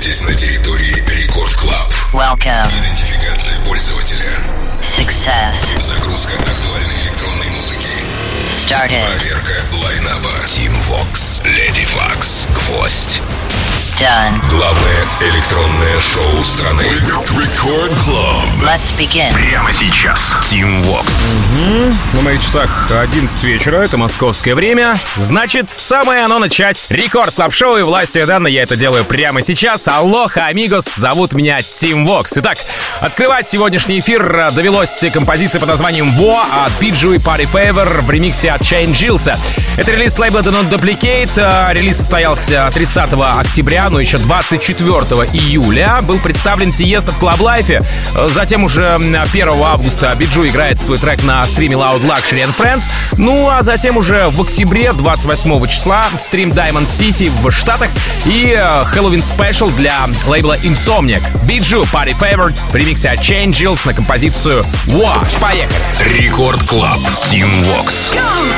находитесь на территории Record Club. Welcome. Идентификация пользователя. Success. Загрузка актуальной электронной музыки. Started. Проверка line-up а. Tim Vox, Lady Fox, Гвоздь. Done. Главное электронное шоу страны. Record Club. Let's begin. Прямо сейчас. Tim Vox. На моих часах 11 вечера, это московское время. Значит, самое оно начать. Record Club Show и властью данной я это делаю прямо сейчас. Алоха, амигос, зовут меня Тим Вокс. Итак, открывать сегодняшний эфир довелось композиция под названием «Во» от Биджу и Party Favor в ремиксе от Chain Джилса. Это релиз лейбла Do Not Duplicate. Э, Релиз состоялся 30 октября, но еще 24 июля был представлен Тиеста в Life. Э, Затем уже м, 1 августа Биджу играет свой трек на стриме Loud Luxury and Friends. Ну а затем уже в октябре, 28 числа, стрим Diamond City в Штатах и э, Halloween Special для лейбла Insomniac. Bijou, Party Favor в ремиксе от Chain Jills на композицию «Wow». Поехали! Record Club. Tim Vox. Don't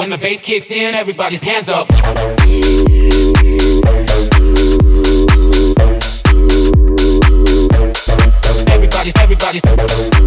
When the bass kicks in, everybody's hands up. Everybody, everybody.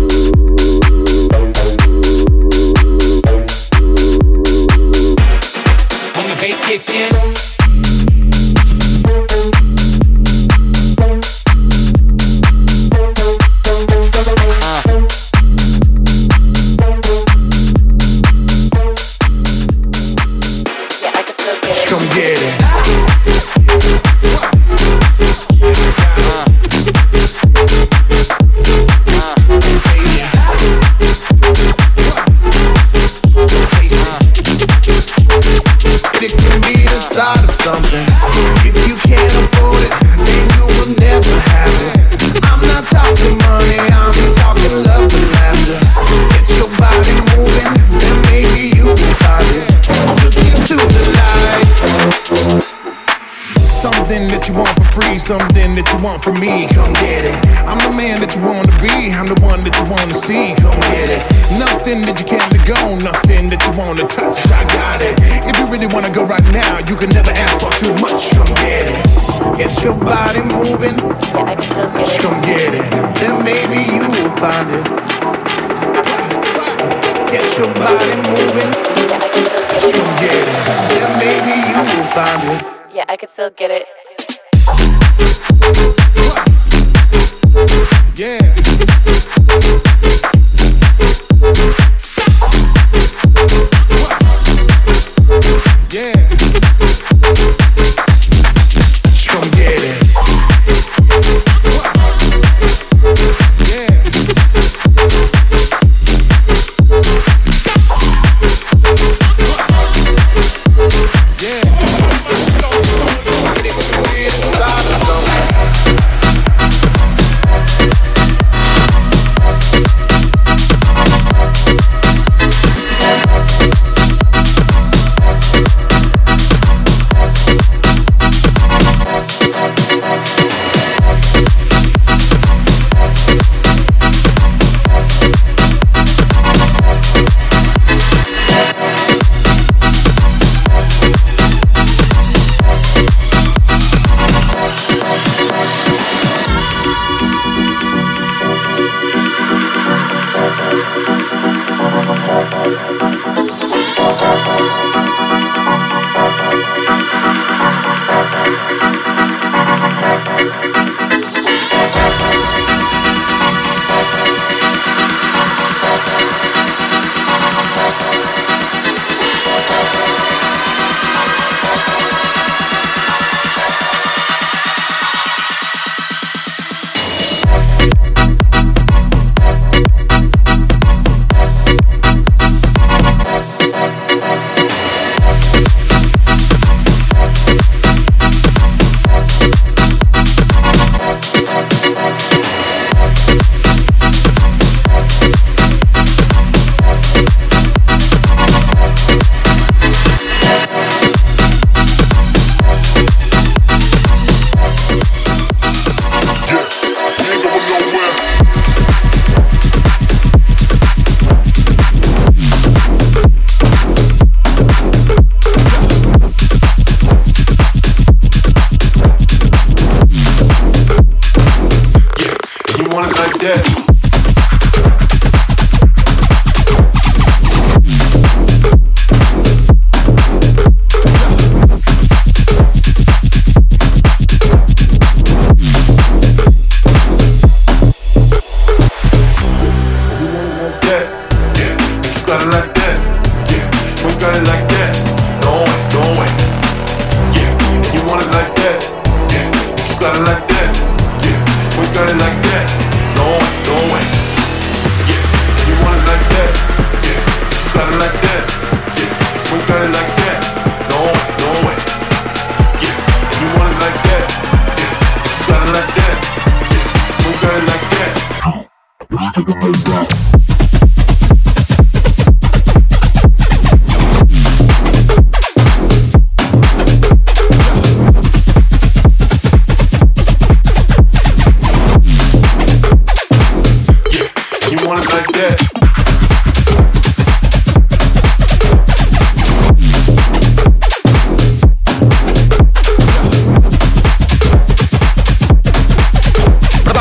Want from me. Come get it. I'm the man that you want to be, I'm the one that you want to see. Come get it. Nothing that you can't go, nothing that you want to touch. I got it. If you really want to go right now, you can never ask for too much. Come get it. Get your body moving. Come get it. Then maybe you will find it. Get your body moving. Come get it. Then maybe you will find it. Yeah, I could still get it. Yeah.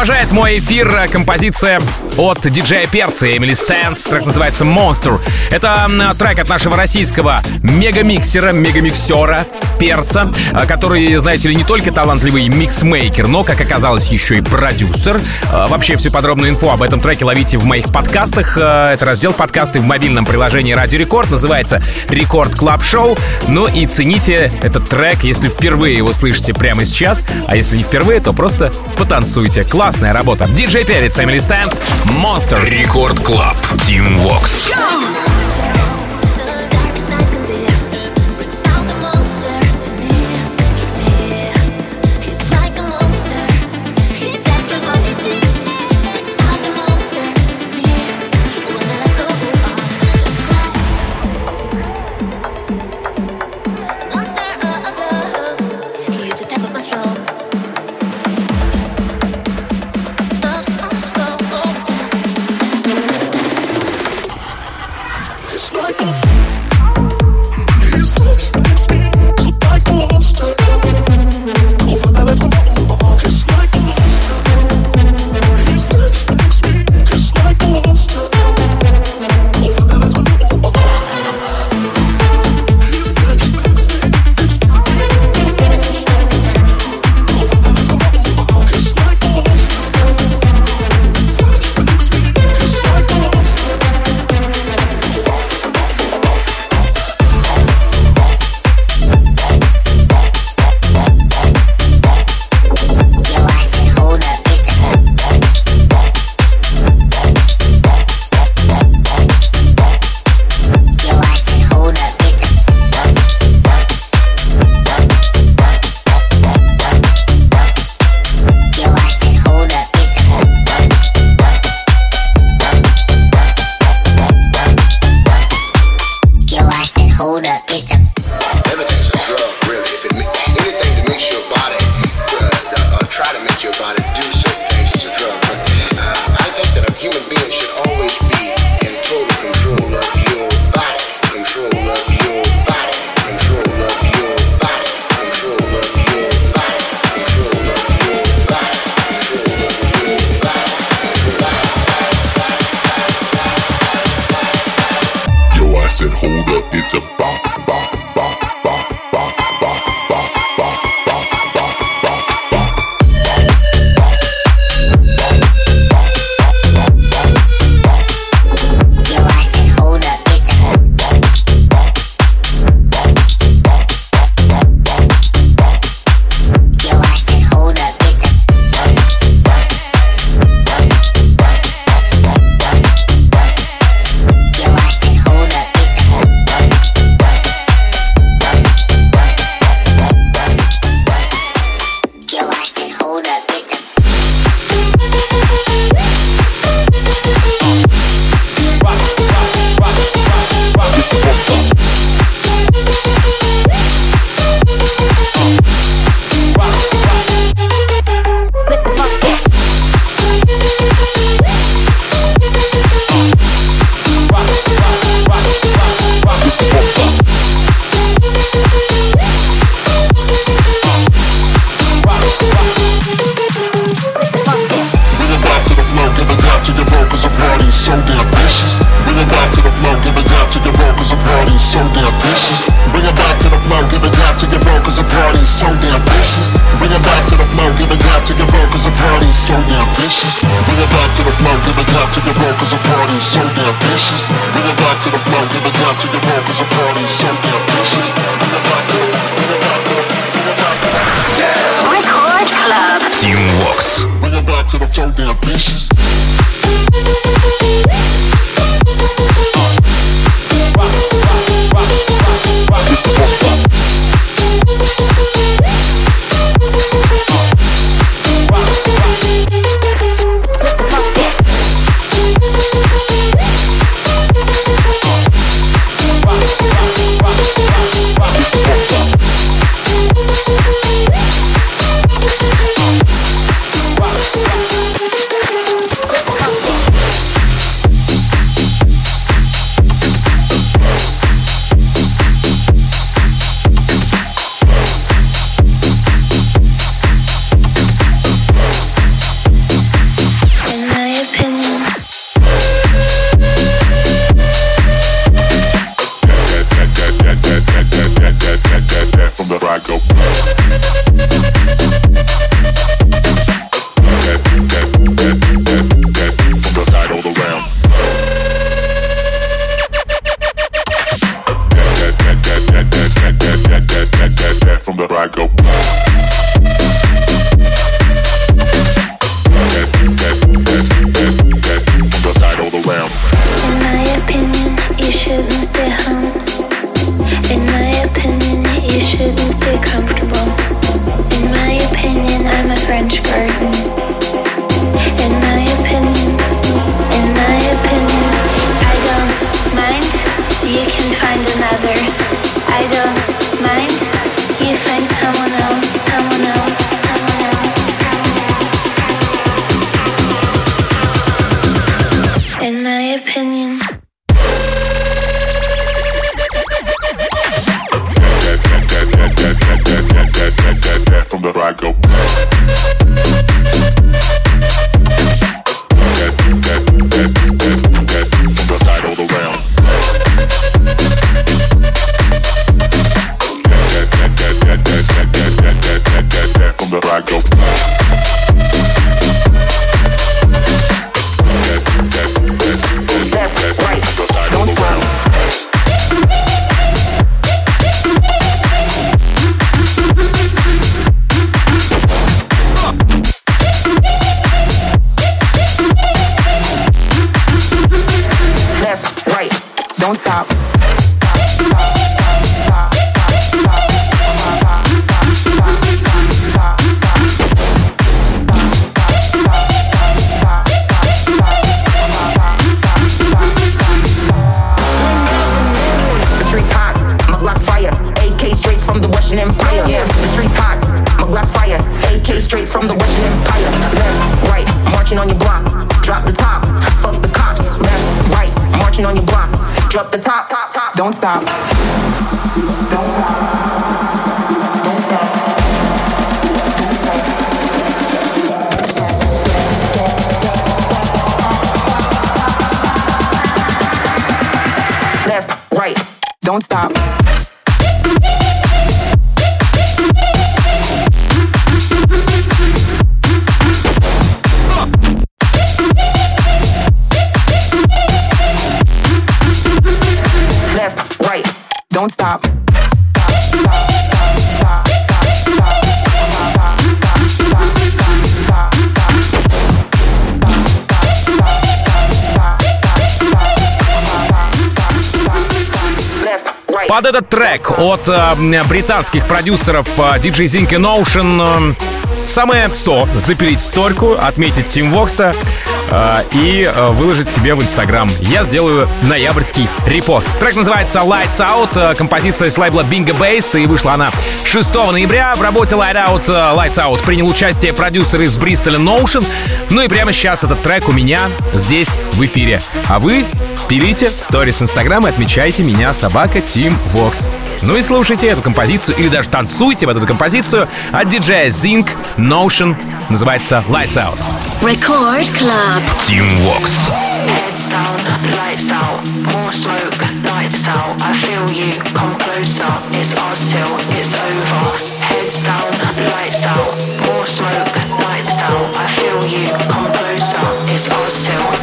Продолжает мой эфир э, композиция от диджея Перца Эмили Стэнс. Трек называется Монстр Это трек от нашего российского мегамиксера, мегамиксера перца, а, который, знаете ли, не только талантливый mixmaker, но, как оказалось, еще и продюсер. А, вообще, всю подробную инфу об этом треке ловите в моих подкастах. А, это раздел подкасты в мобильном приложении «Радио Рекорд». Называется «Record Club Show». Ну и цените этот трек, если впервые его слышите прямо сейчас. А если не впервые, то просто потанцуйте. Классная работа. Диджей Перец, Эмили Стэнс, Monsters. Рекорд Клаб, Team Vox. Go! Don't stop. Под этот трек от э, британских продюсеров э, DJ Zinc и Notion э, самое то запилить стойку, отметить Тим Вокса э, и э, выложить себе в Инстаграм. Я сделаю ноябрьский репост. Трек называется Lights Out, э, композиция с лейбла Bingo Bass, и вышла она 6 ноября. В работе Light Out, э, Lights Out принял участие продюсер из Бристоля Notion. Ну и прямо сейчас этот трек у меня здесь в эфире. А вы пилите сторис Инстаграм и отмечайте меня, собака Тим Вокс. Ну и слушайте эту композицию или даже танцуйте в эту композицию от диджея Zinc Notion. Называется Lights Out. Record Club. Team Vox. Heads down, lights out, more smoke, lights out. I feel you, come closer. It's us till it's over. Heads down, lights out, more smoke, lights out. I feel you, come closer. It's us till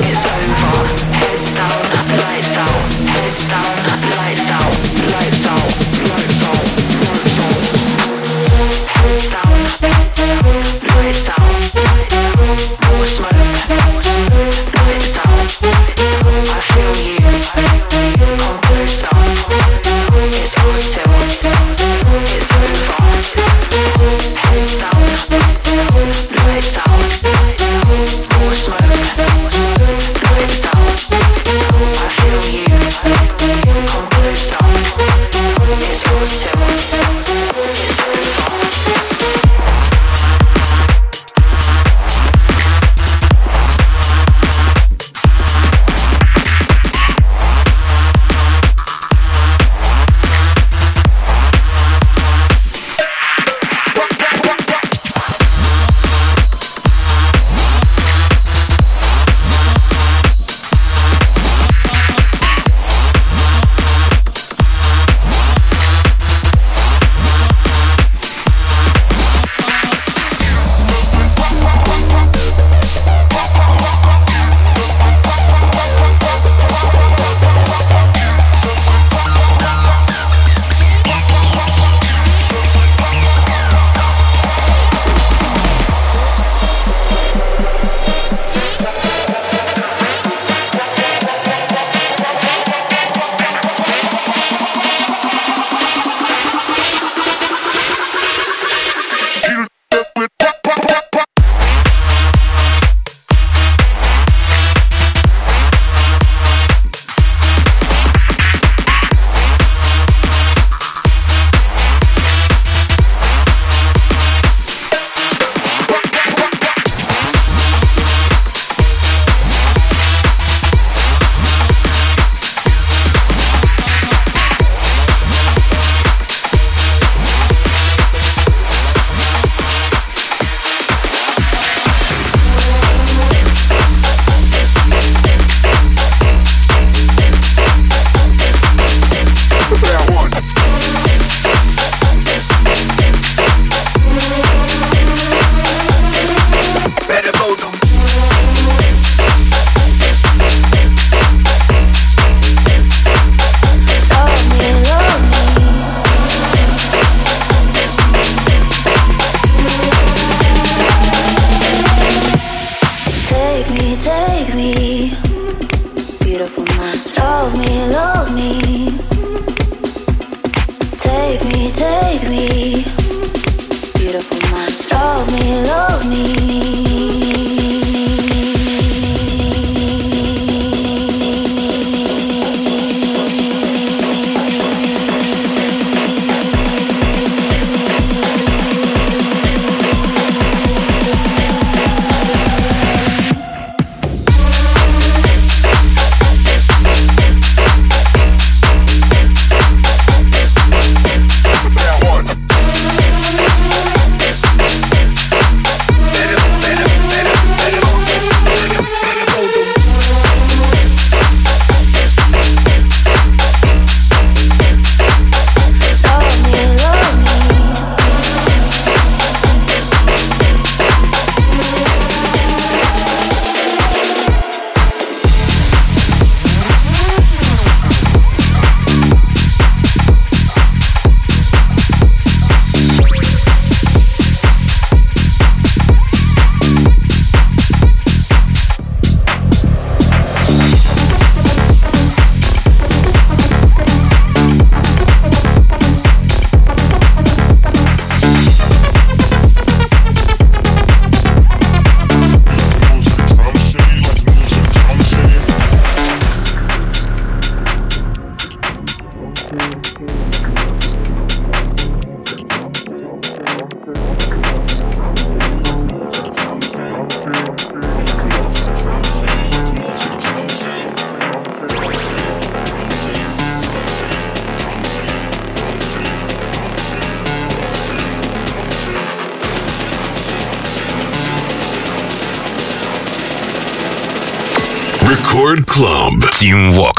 Club. Team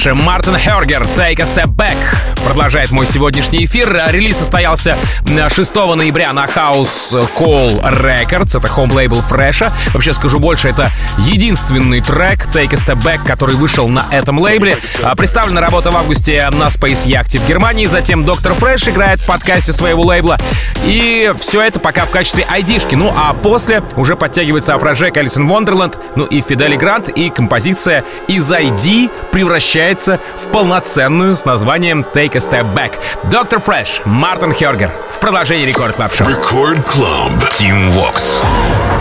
Dr. Fresch, Martin Horger, Take a Step Back продолжает мой сегодняшний эфир. Релиз состоялся 6 ноября на House Call Records. Это home лейбл Fresch а. Вообще скажу больше, это единственный трек Take a Step Back, который вышел на этом лейбле. А, представлена работа в августе на Space Yacht в Германии. Затем Dr. Fresch играет в подкасте своего лейбла. И все это пока в качестве айдишки. Ну а после уже подтягивается Afrojack, Alison Wonderland, ну и Fedde Le Grand, и композиция из ID превращается в полноценную с названием Take a Step Back. Dr. Fresch, Martin Horger в продолжении Record Club Show. Record Club. Tim Vox.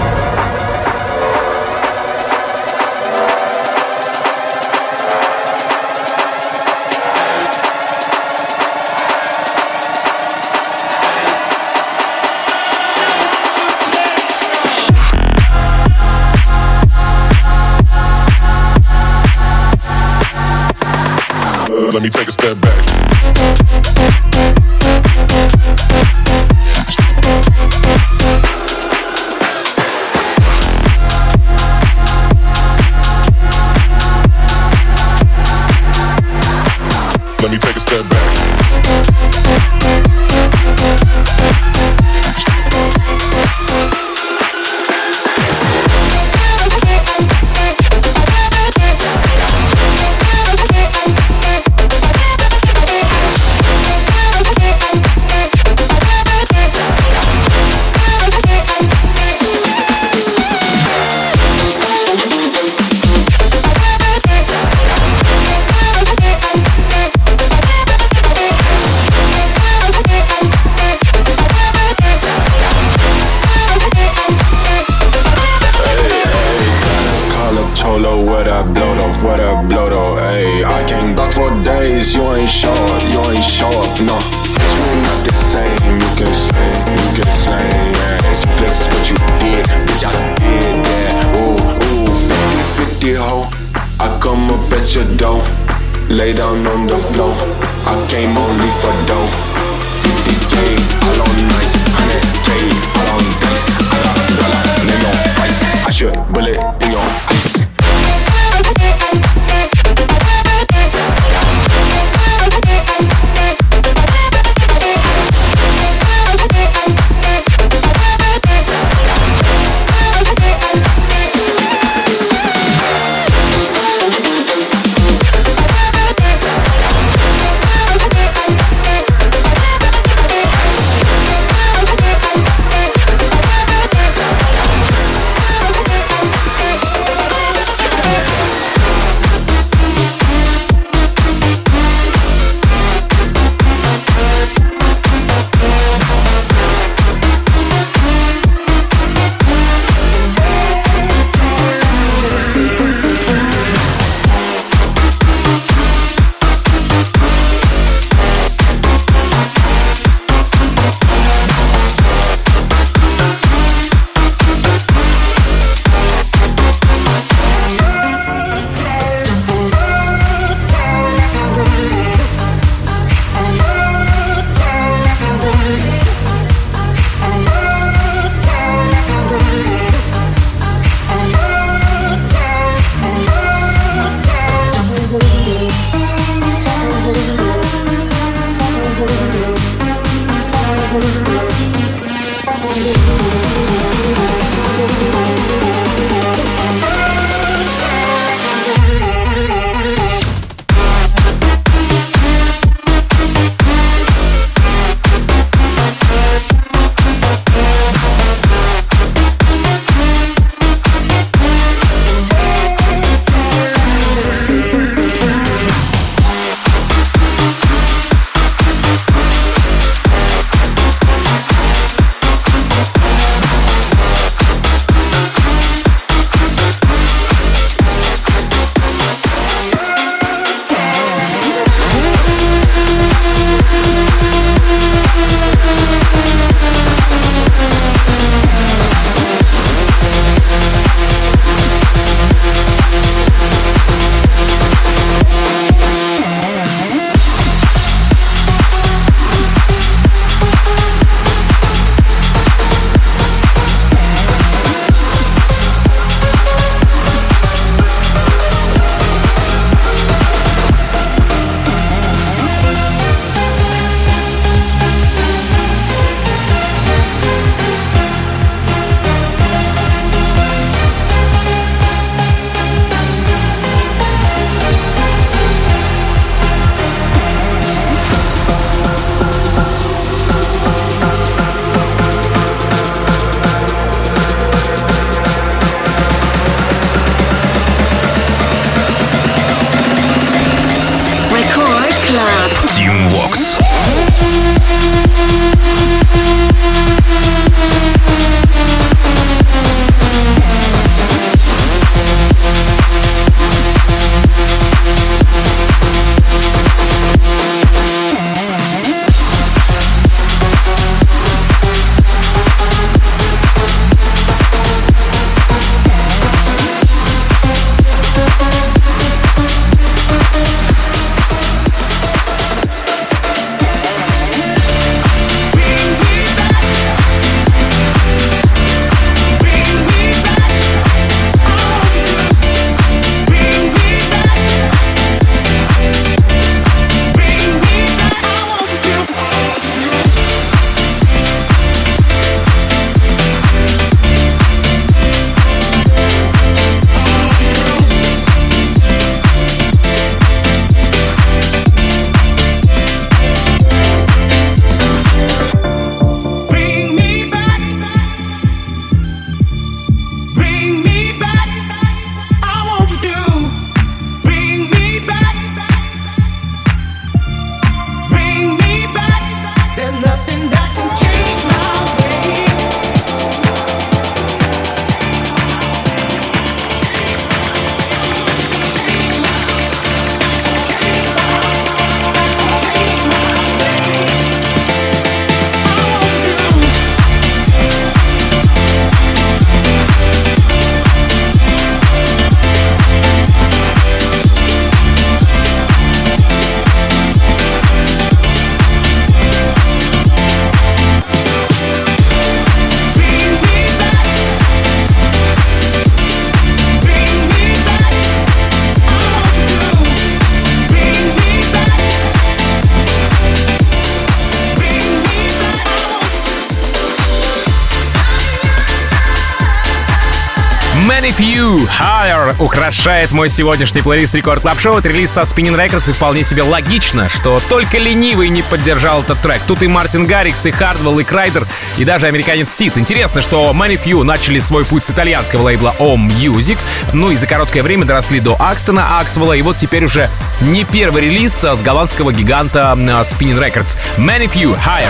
Украшает мой сегодняшний плейлист Record Club Show. Это релиз со Spinnin' Records и вполне себе логично, что только ленивый не поддержал этот трек. Тут и Мартин Гаррикс, и Хардвелл, и Kryder, и даже американец Cid. Интересно, что ManyFew начали свой путь с итальянского лейбла O Music, ну и за короткое время доросли до Axtone Axwell а, и вот теперь уже не первый релиз с голландского гиганта Spinnin' Records. ManyFew Higher.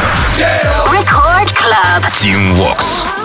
Record Club. Tim Vox.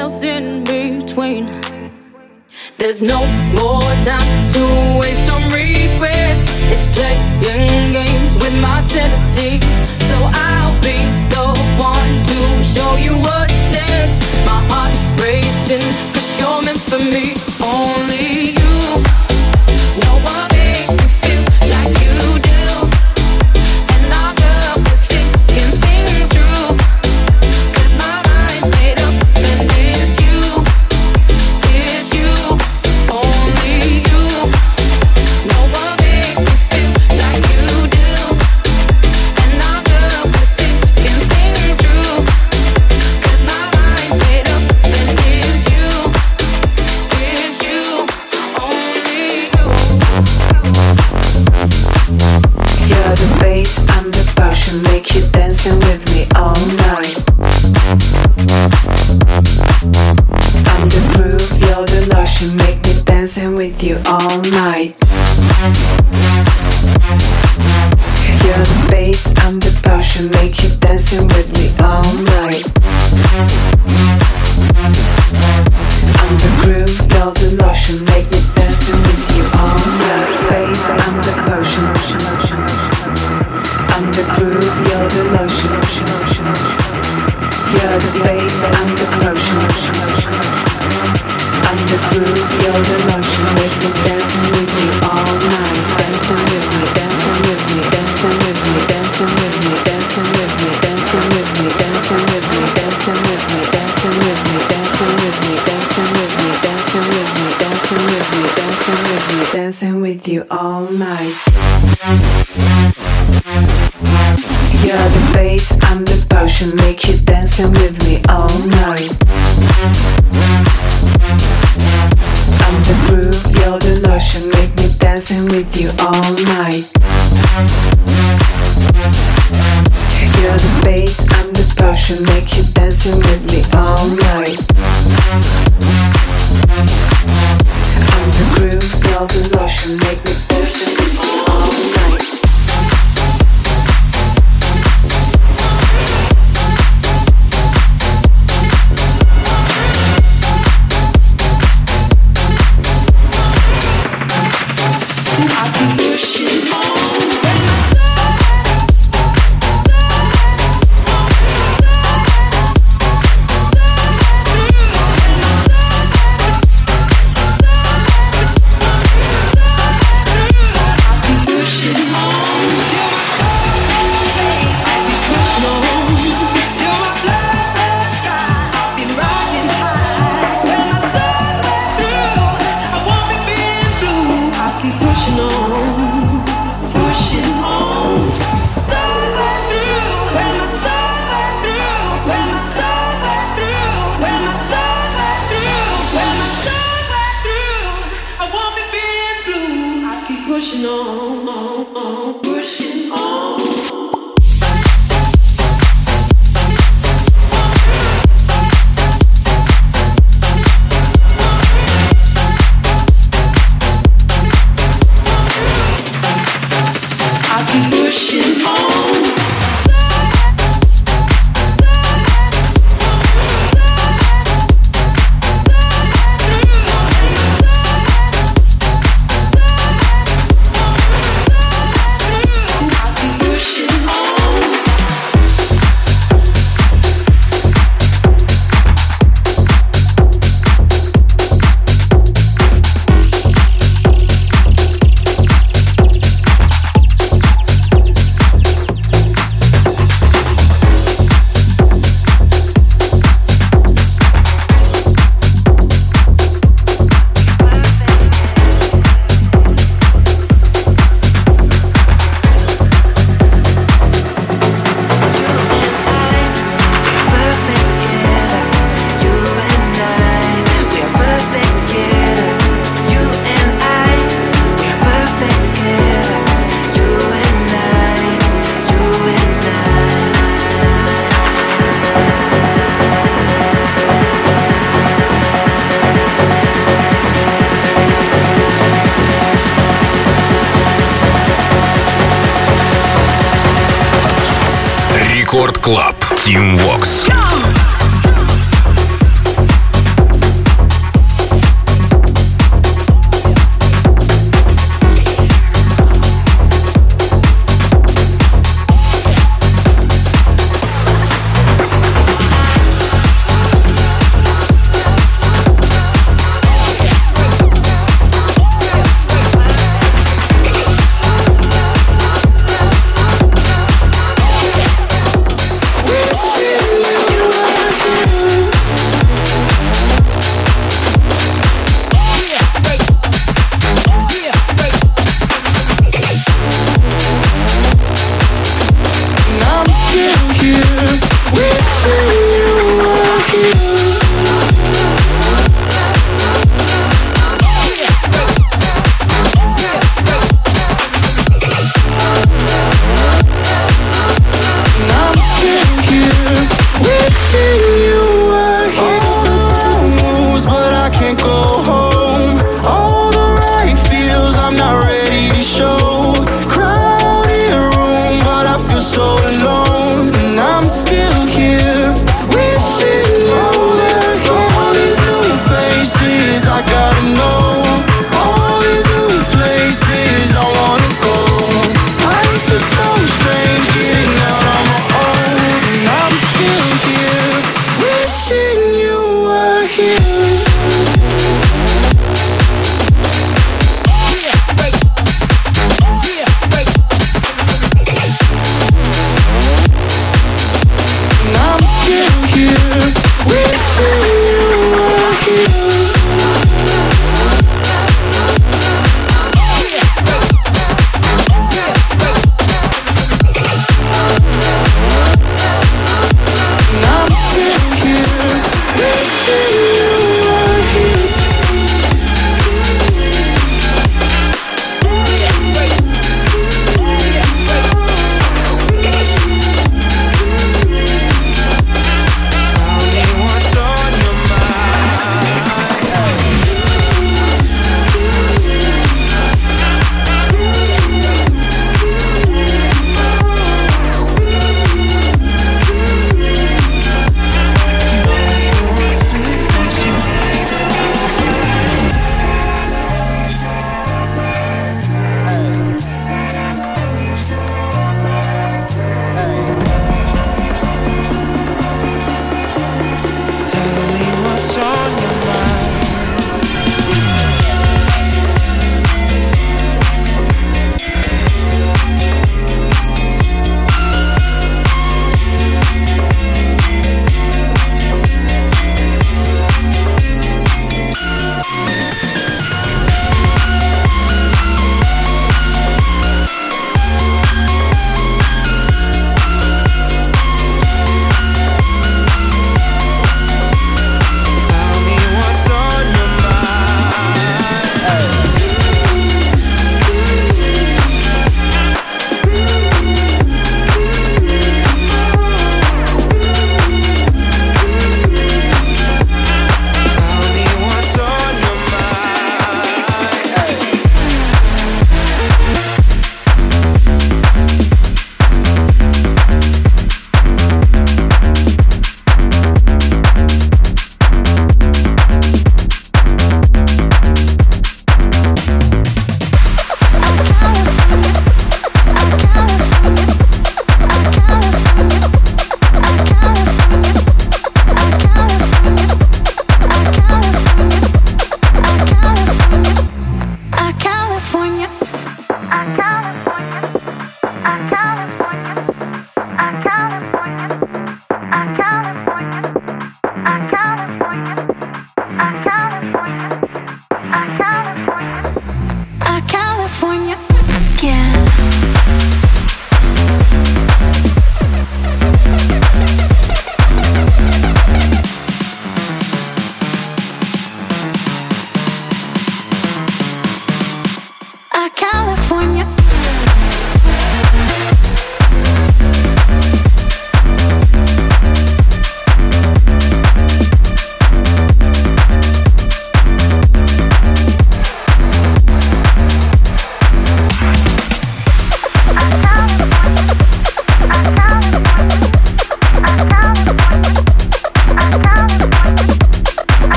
else in between. There's no more time to waste on regrets. It's playing games with my sanity. So I'll be the one to show you what's next. My heart racing.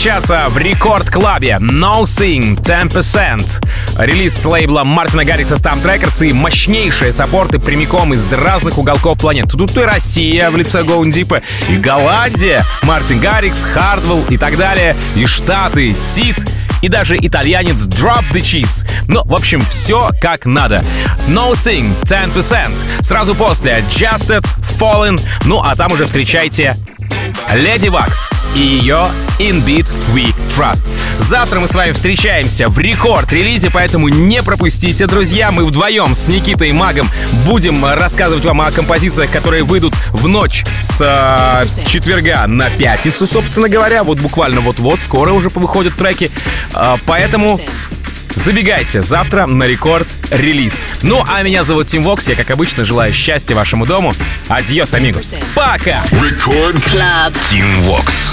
Часа в рекорд-клабе No Sing 10%. Релиз с лейбла Мартина Гаррикса Stamp Records и мощнейшие саппорты прямиком из разных уголков планеты. Тут и Россия в лице Гоундипа, и Голландия, Мартин Гаррикс, Хардвелл и так далее, и Штаты, Сид и даже итальянец Drop the Cheese. Ну, в общем, все как надо. No Sing 10%. Сразу после Adjusted, Fallen, ну а там уже встречайте Леди Вакс и ее In Beat We Trust. Завтра мы с вами встречаемся в рекорд-релизе, поэтому не пропустите, друзья. Мы вдвоем с Никитой Магом будем рассказывать вам о композициях, которые выйдут в ночь с э, четверга на пятницу, собственно говоря. Вот буквально вот-вот, скоро уже выходят треки. Э, поэтому Забегайте завтра на рекорд релиз. Ну, а меня зовут Тим Вокс. Я, как обычно, желаю счастья вашему дому. Адьос, амигос. Пока! Рекорд Клаб. Тим Вокс.